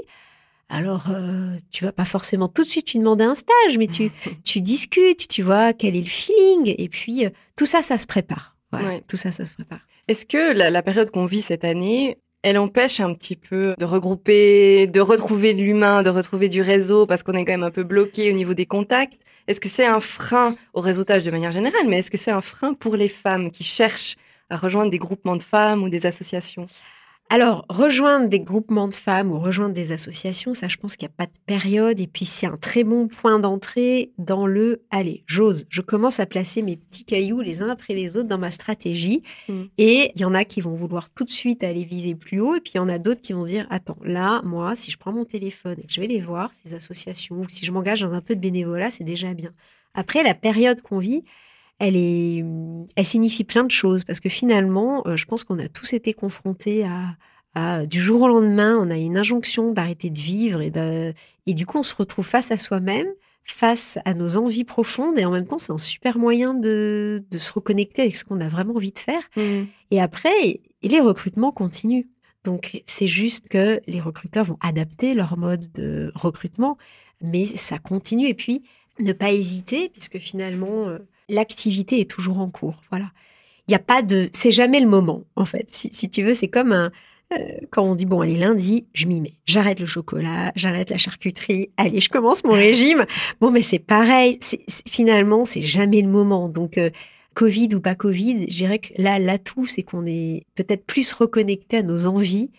Alors, euh, tu vas pas forcément tout de suite lui demander un stage, mais tu, [laughs] tu discutes, tu vois quel est le feeling. Et puis, euh, tout ça, ça se prépare. Voilà, Ouais. tout ça, ça se prépare. Est-ce que la, la période qu'on vit cette année, elle empêche un petit peu de regrouper, de retrouver de l'humain, de retrouver du réseau, parce qu'on est quand même un peu bloqué au niveau des contacts? Est-ce que c'est un frein au réseautage de manière générale, mais est-ce que c'est un frein pour les femmes qui cherchent à rejoindre des groupements de femmes ou des associations? Alors, rejoindre des groupements de femmes ou rejoindre des associations, ça, je pense qu'il n'y a pas de période. Et puis, c'est un très bon point d'entrée dans le allez, j'ose. Je commence à placer mes petits cailloux les uns après les autres dans ma stratégie. Mm. Et il y en a qui vont vouloir tout de suite aller viser plus haut. Et puis, il y en a d'autres qui vont dire attends, là, moi, si je prends mon téléphone et que je vais les voir, ces associations, ou si je m'engage dans un peu de bénévolat, c'est déjà bien. Après, la période qu'on vit, elle est, elle signifie plein de choses parce que finalement, euh, je pense qu'on a tous été confrontés à, à, du jour au lendemain, on a une injonction d'arrêter de vivre et, de, et du coup, on se retrouve face à soi-même, face à nos envies profondes et en même temps, c'est un super moyen de, de se reconnecter avec ce qu'on a vraiment envie de faire. Et après, les recrutements continuent. Donc, c'est juste que les recruteurs vont adapter leur mode de recrutement, mais ça continue. Et puis, ne pas hésiter, puisque finalement, euh, l'activité est toujours en cours. Voilà. Il n'y a pas de. C'est jamais le moment, en fait. Si, si tu veux, c'est comme un. euh, quand on dit, bon, allez, lundi, je m'y mets. J'arrête le chocolat, j'arrête la charcuterie. Allez, je commence mon [laughs] régime. Bon, mais c'est pareil. C'est, c'est- finalement, c'est jamais le moment. Donc, euh, Covid ou pas Covid, je dirais que là, l'atout, c'est qu'on est peut-être plus reconnecté à nos envies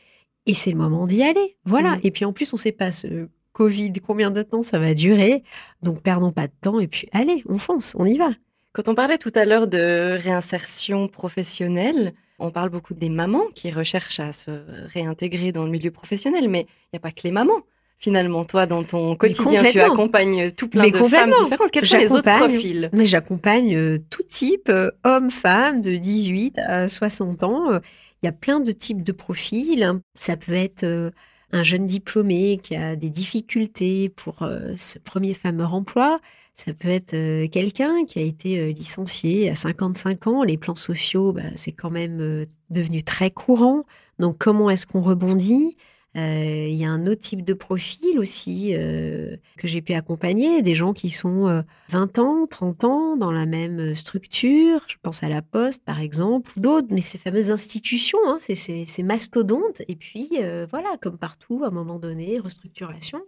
et c'est le moment d'y aller. Voilà. Mhm. Et puis en plus, on sait pas ce Covid, combien de temps ça va durer. Donc, perdons pas de temps et puis allez, on fonce, on y va. Quand on parlait tout à l'heure de réinsertion professionnelle, on parle beaucoup des mamans qui recherchent à se réintégrer dans le milieu professionnel, mais il n'y a pas que les mamans. Finalement, toi, dans ton quotidien, tu accompagnes tout plein Mais de femmes différentes. Quels sont les autres profils? Mais j'accompagne euh, tout type, euh, hommes, femmes, de 18 à 60 ans. Euh, Il y a plein de types de profils. Ça peut être euh, un jeune diplômé qui a des difficultés pour ce premier fameux emploi. Ça peut être quelqu'un qui a été licencié à 55 ans. Les plans sociaux, bah, c'est quand même devenu très courant. Donc, comment est-ce qu'on rebondit? Euh, Il y a un autre type de profil aussi que j'ai pu accompagner, des gens qui sont euh, 20 ans, 30 ans dans la même structure. Je pense à la Poste, par exemple, ou d'autres, mais ces fameuses institutions, hein, ces, mastodontes. Et puis, voilà, comme partout, à un moment donné, restructuration.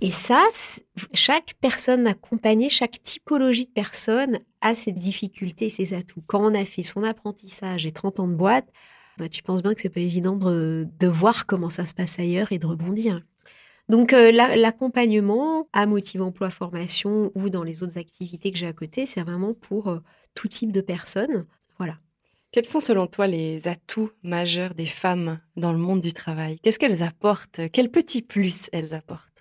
Et ça, chaque personne accompagnée, chaque typologie de personne a ses difficultés ses atouts. Quand on a fait son apprentissage et 30 ans de boîte, bah, tu penses bien que c'est pas évident de, voir comment ça se passe ailleurs et de rebondir. Donc euh, la- l'accompagnement à Motive Emploi Formation ou dans les autres activités que j'ai à côté, c'est vraiment pour euh, tout type de personnes. Voilà. Quels sont selon toi les atouts majeurs des femmes dans le monde du travail? Qu'est-ce qu'elles apportent? Quel petit plus elles apportent?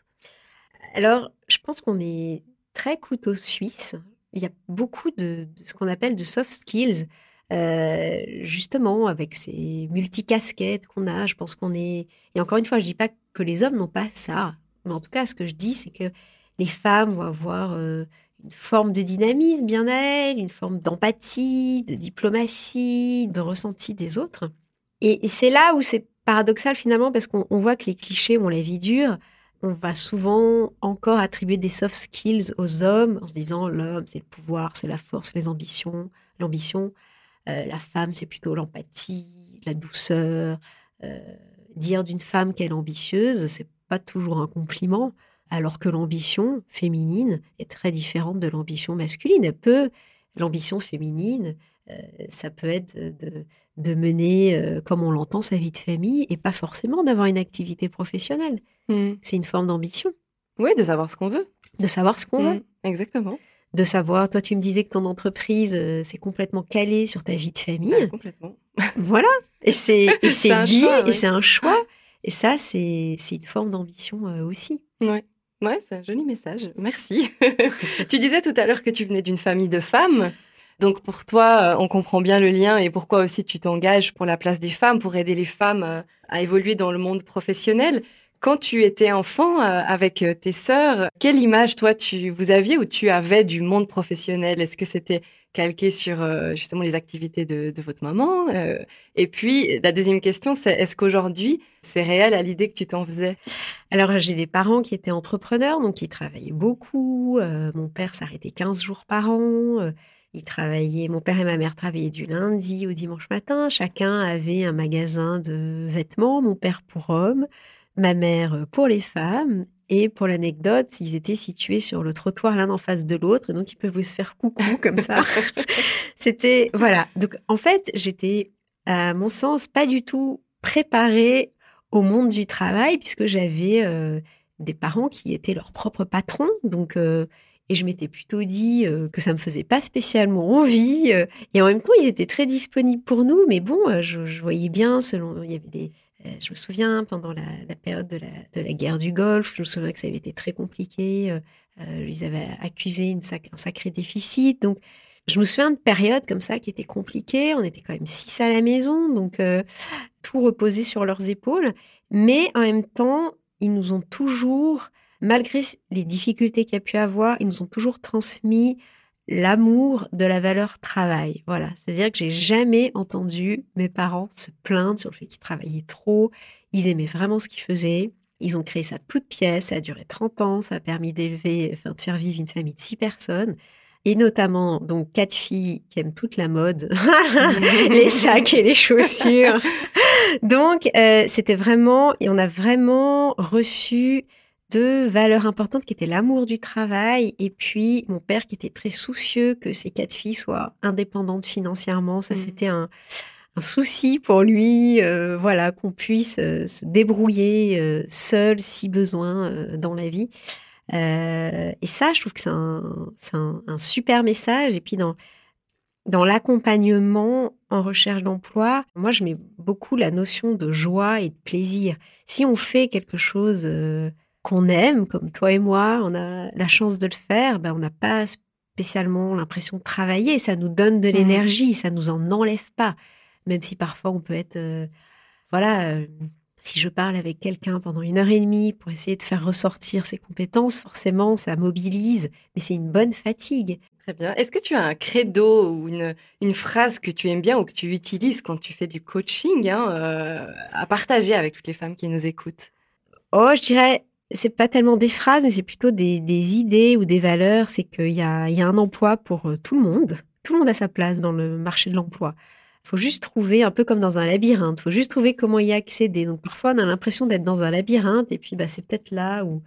Alors, je pense qu'on est très couteau suisse. Il y a beaucoup de, ce qu'on appelle de soft skills. Euh, justement, avec ces multicasquettes qu'on a, je pense qu'on est. Et encore une fois, je dis pas que les hommes n'ont pas ça. Mais en tout cas, ce que je dis, c'est que les femmes vont avoir euh, une forme de dynamisme bien à elles, une forme d'empathie, de diplomatie, de ressenti des autres. Et, et c'est là où c'est paradoxal finalement, parce qu'on on voit que les clichés ont la vie dure on va souvent encore attribuer des soft skills aux hommes en se disant l'homme c'est le pouvoir, c'est la force, les ambitions, l'ambition. Euh, la femme c'est plutôt l'empathie, la douceur. Euh, dire d'une femme qu'elle est ambitieuse, c'est pas toujours un compliment, alors que l'ambition féminine est très différente de l'ambition masculine. Peut, l'ambition féminine, euh, ça peut être de, mener, comme on l'entend, sa vie de famille et pas forcément d'avoir une activité professionnelle. C'est une forme d'ambition. Oui, de savoir ce qu'on veut. De savoir ce qu'on veut. Mm, Exactement. De savoir, toi, tu me disais que ton entreprise, euh, c'est complètement calé sur ta vie de famille. Complètement. [laughs] Voilà. Et c'est dit, choix, et c'est un choix. Et ça, c'est c'est une forme d'ambition euh, aussi. Ouais. Ouais, c'est un joli message. Merci. [laughs] tu disais tout à l'heure que tu venais d'une famille de femmes. Donc pour toi, euh, on comprend bien le lien et pourquoi aussi tu t'engages pour la place des femmes, pour aider les femmes euh, à évoluer dans le monde professionnel. Quand tu étais enfant euh, avec euh, tes sœurs, quelle image toi tu vous aviez ou tu avais du monde professionnel? Est-ce que c'était calqué sur euh, justement les activités de, votre maman Et puis la deuxième question, c'est est-ce qu'aujourd'hui c'est réel à l'idée que tu t'en faisais? Alors, j'ai des parents qui étaient entrepreneurs, donc ils travaillaient beaucoup. Mon père s'arrêtait 15 jours par an. Euh, il travaillait, mon père et ma mère travaillaient du lundi au dimanche matin. Chacun avait un magasin de vêtements, mon père pour hommes, ma mère pour les femmes. Et pour l'anecdote, ils étaient situés sur le trottoir l'un en face de l'autre, et donc ils peuvent se faire coucou [laughs] comme ça. [laughs] C'était, voilà. Donc, en fait, j'étais, à mon sens, pas du tout préparée au monde du travail, puisque j'avais euh, des parents qui étaient leurs propres patrons. Donc, euh, et je m'étais plutôt dit euh, que ça me faisait pas spécialement envie. euh, et en même temps, ils étaient très disponibles pour nous. Mais bon, euh, je, je voyais bien, selon, il y avait des, euh, je me souviens pendant la, période de la, guerre du Golfe, je me souviens que ça avait été très compliqué. euh, euh, ils avaient accusé un sacré déficit. Donc, je me souviens de périodes comme ça qui étaient compliquées. On était quand même six à la maison, donc euh, tout reposait sur leurs épaules. Mais en même temps, ils nous ont toujours, malgré les difficultés qu'il y a pu avoir, ils nous ont toujours transmis l'amour de la valeur travail. Voilà. C'est-à-dire que j'ai jamais entendu mes parents se plaindre sur le fait qu'ils travaillaient trop. Ils aimaient vraiment ce qu'ils faisaient. Ils ont créé ça toute pièce. Ça a duré 30 ans. Ça a permis d'élever, enfin, de faire vivre une famille de six personnes. Et notamment, donc, quatre filles qui aiment toute la mode, [laughs] les sacs et les chaussures. [laughs] Donc, euh, c'était vraiment, et on a vraiment reçu deux valeurs importantes qui étaient l'amour du travail et puis mon père qui était très soucieux que ses quatre filles soient indépendantes financièrement. Ça, Mhm. c'était un, un souci pour lui, euh, voilà, qu'on puisse euh, se débrouiller euh, seul si besoin dans la vie. Et ça, je trouve que c'est un, c'est un, un super message. Et puis, dans, dans l'accompagnement en recherche d'emploi, moi, je mets beaucoup la notion de joie et de plaisir. Si on fait quelque chose qu'on aime, comme toi et moi, on a la chance de le faire, ben, on n'a pas spécialement l'impression de travailler. Ça nous donne de Mmh. l'énergie, ça nous en enlève pas. Même si parfois on peut être, euh, voilà, euh, si je parle avec quelqu'un pendant une heure et demie pour essayer de faire ressortir ses compétences, forcément, ça mobilise, mais c'est une bonne fatigue. Très bien. Est-ce que tu as un credo ou une, une phrase que tu aimes bien ou que tu utilises quand tu fais du coaching hein, euh, à partager avec toutes les femmes qui nous écoutent? Oh, je dirais, c'est pas tellement des phrases, mais c'est plutôt des, idées ou des valeurs. C'est qu'il y a, un emploi pour euh, tout le monde. Tout le monde a sa place dans le marché de l'emploi. Il faut juste trouver, un peu comme dans un labyrinthe, il faut juste trouver comment y accéder. Donc parfois, on a l'impression d'être dans un labyrinthe, et puis bah, c'est peut-être là où,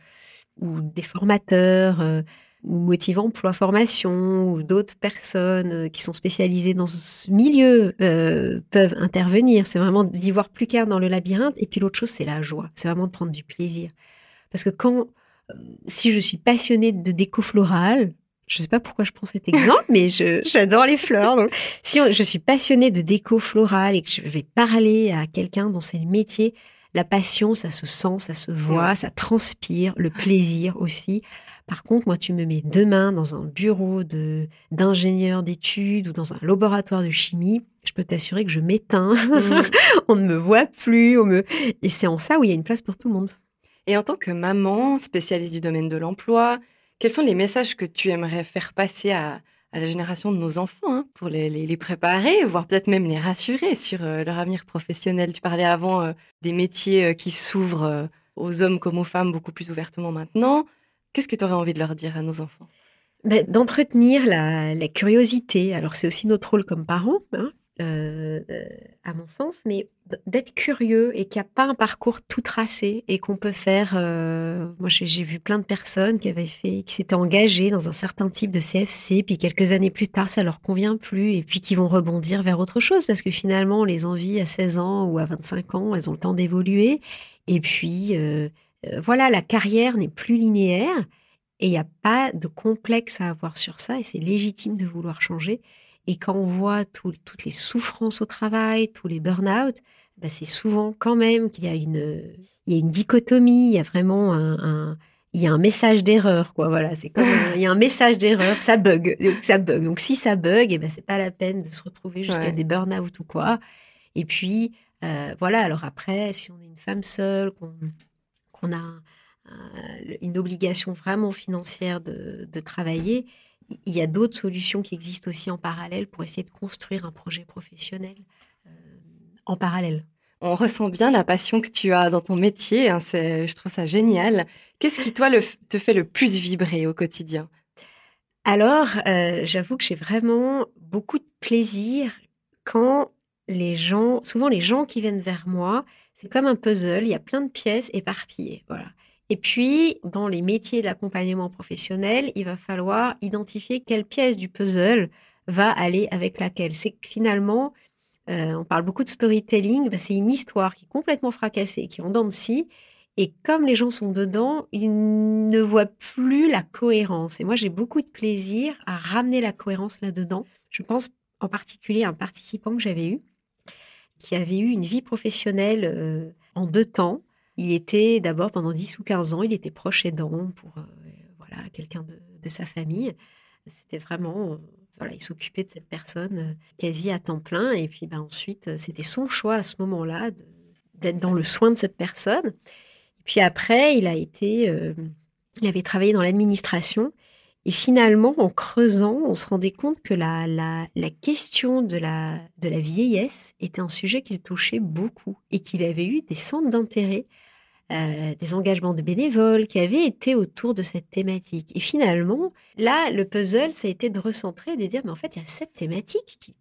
où des formateurs, euh, ou Motive Emploi Formation, ou d'autres personnes euh, qui sont spécialisées dans ce milieu euh, peuvent intervenir. C'est vraiment d'y voir plus clair dans le labyrinthe. Et puis l'autre chose, c'est la joie. C'est vraiment de prendre du plaisir. Parce que quand, euh, si je suis passionnée de déco florale, je sais pas pourquoi je prends cet [laughs] exemple, mais j'adore les fleurs. Donc, si on- je suis passionnée de déco florale et que je vais parler à quelqu'un dont c'est le métier, la passion, ça se sent, ça se voit, ça transpire, le plaisir aussi. Par contre, moi, tu me mets demain dans un bureau de d'ingénieur d'études ou dans un laboratoire de chimie, je peux t'assurer que je m'éteins. [laughs] on ne me voit plus. On me... Et c'est en ça où il y a une place pour tout le monde. Et en tant que maman spécialiste du domaine de l'emploi, quels sont les messages que tu aimerais faire passer à, la génération de nos enfants hein, pour les, préparer, voire peut-être même les rassurer sur euh, leur avenir professionnel? Tu parlais avant euh, des métiers euh, qui s'ouvrent aux hommes comme aux femmes beaucoup plus ouvertement maintenant. Qu'est-ce que tu aurais envie de leur dire à nos enfants? Ben, D'entretenir la, la curiosité. Alors, c'est aussi notre rôle comme parents, hein, euh, euh, à mon sens, mais d'être curieux et qu'il n'y a pas un parcours tout tracé et qu'on peut faire. euh, moi, j'ai vu plein de personnes qui avaient fait, qui s'étaient engagées dans un certain type de CFC, puis quelques années plus tard, ça leur convient plus, et puis qui vont rebondir vers autre chose parce que finalement, les envies à 16 ans ou à 25 ans, elles ont le temps d'évoluer. Et puis, voilà, la carrière n'est plus linéaire. Et il n'y a pas de complexe à avoir sur ça, et c'est légitime de vouloir changer. Et quand on voit tout- toutes les souffrances au travail, tous les burn-out, bah, c'est souvent quand même qu'il y a une, il y a une dichotomie, il y a vraiment un, un- il y a un message d'erreur, quoi. Voilà, c'est comme un- il y a un [laughs] message d'erreur, ça bug, donc ça bug. Donc si ça bug, et ben c'est pas la peine de se retrouver jusqu'à Ouais. des burn-out ou quoi. Et puis euh, voilà. Alors après, si on est une femme seule, qu'on a euh, une obligation vraiment financière de, de travailler, il y a d'autres solutions qui existent aussi en parallèle pour essayer de construire un projet professionnel euh, en parallèle. On ressent bien la passion que tu as dans ton métier. hein, je trouve ça génial. Qu'est-ce qui, toi, le te fait le plus vibrer au quotidien? Alors, euh, j'avoue que j'ai vraiment beaucoup de plaisir quand les gens, souvent les gens qui viennent vers moi, c'est comme un puzzle, il y a plein de pièces éparpillées. Voilà. Et puis, dans les métiers de l'accompagnement professionnel, il va falloir identifier quelle pièce du puzzle va aller avec laquelle. C'est que finalement, euh, on parle beaucoup de storytelling, bah, c'est une histoire qui est complètement fracassée, qui est en dents de. Et comme les gens sont dedans, ils ne voient plus la cohérence. Et moi, j'ai beaucoup de plaisir à ramener la cohérence là-dedans. Je pense en particulier à un participant que j'avais eu, qui avait eu une vie professionnelle euh, en deux temps. Il était d'abord pendant 10 ou 15 ans, il était proche aidant pour euh, voilà, quelqu'un de, sa famille. C'était vraiment, euh, voilà, il s'occupait de cette personne euh, quasi à temps plein. Et puis ben, ensuite, c'était son choix à ce moment-là d'être dans le soin de cette personne. Et puis après, il a été, il avait travaillé dans l'administration. Et finalement, en creusant, on se rendait compte que la, la, la question de la, de la vieillesse était un sujet qu'il touchait beaucoup et qu'il avait eu des centres d'intérêt, euh, des engagements de bénévoles qui avaient été autour de cette thématique. Et finalement, là, le puzzle, ça a été de recentrer, de dire, mais en fait, il y a cette thématique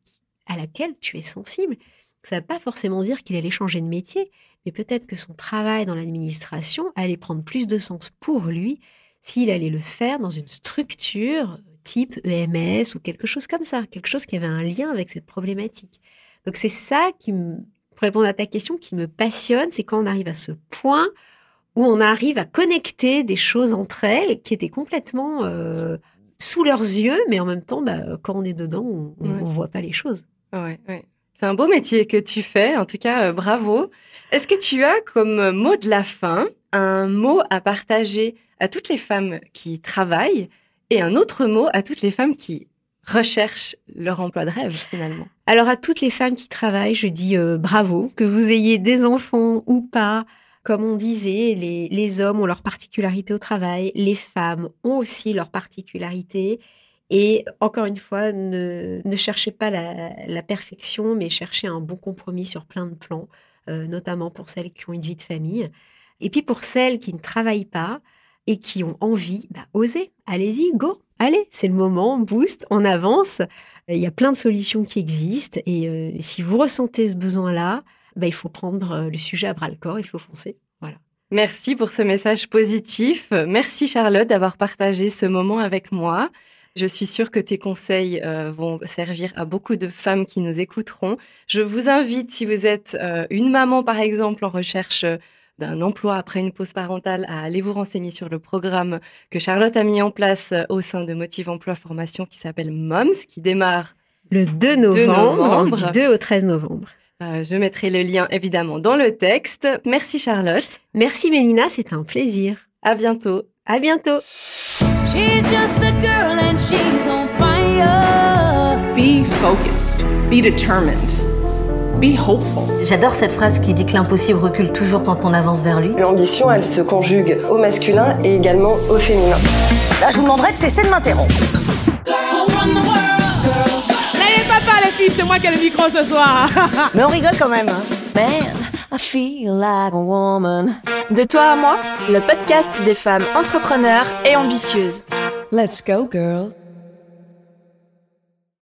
à laquelle tu es sensible. Ça ne veut pas forcément dire qu'il allait changer de métier, mais peut-être que son travail dans l'administration allait prendre plus de sens pour lui s'il allait le faire dans une structure type EMS ou quelque chose comme ça, quelque chose qui avait un lien avec cette problématique. Donc c'est ça qui, pour répondre à ta question, qui me passionne, c'est quand on arrive à ce point où on arrive à connecter des choses entre elles qui étaient complètement euh, sous leurs yeux, mais en même temps, bah, quand on est dedans, on ne voit pas les choses. Ouais, ouais. C'est un beau métier que tu fais, en tout cas, euh, bravo. Est-ce que tu as comme euh, mot de la fin un mot à partager à toutes les femmes qui travaillent et un autre mot à toutes les femmes qui recherchent leur emploi de rêve finalement? Alors à toutes les femmes qui travaillent, je dis euh, bravo, que vous ayez des enfants ou pas. Comme on disait, les, les hommes ont leur particularité au travail, les femmes ont aussi leur particularité. Et encore une fois, ne, ne cherchez pas la, la perfection, mais cherchez un bon compromis sur plein de plans, euh, notamment pour celles qui ont une vie de famille. Et puis pour celles qui ne travaillent pas et qui ont envie, bah, osez, allez-y, go, allez, c'est le moment, boost, on avance. Il y a plein de solutions qui existent et euh, si vous ressentez ce besoin-là, bah, il faut prendre euh, le sujet à bras le corps, il faut foncer. Voilà. Merci pour ce message positif. Merci Charlotte d'avoir partagé ce moment avec moi. Je suis sûre que tes conseils euh, vont servir à beaucoup de femmes qui nous écouteront. Je vous invite, si vous êtes une maman par exemple en recherche d'un emploi après une pause parentale, à aller vous renseigner sur le programme que Charlotte a mis en place euh, au sein de Motive Emploi Formation qui s'appelle MOMS, qui démarre Le 2 novembre, novembre. du 2 au 13 novembre. Euh, je mettrai le lien évidemment dans le texte. Merci Charlotte. Merci Mélina, c'était un plaisir. À bientôt. À bientôt. She's just a girl and she's on fire. Be focused. Be determined. Be hopeful. J'adore cette phrase qui dit que l'impossible recule toujours quand on avance vers lui. L'ambition, elle se conjugue au masculin et également au féminin. Là, je vous demanderai de cesser de m'interrompre. N'ayez pas peur les filles, c'est moi qui ai le micro ce soir. [laughs] Mais on rigole quand même. hein. Man, I feel like a woman. De toi à moi, le podcast des femmes entrepreneurs et ambitieuses. Let's go, girls.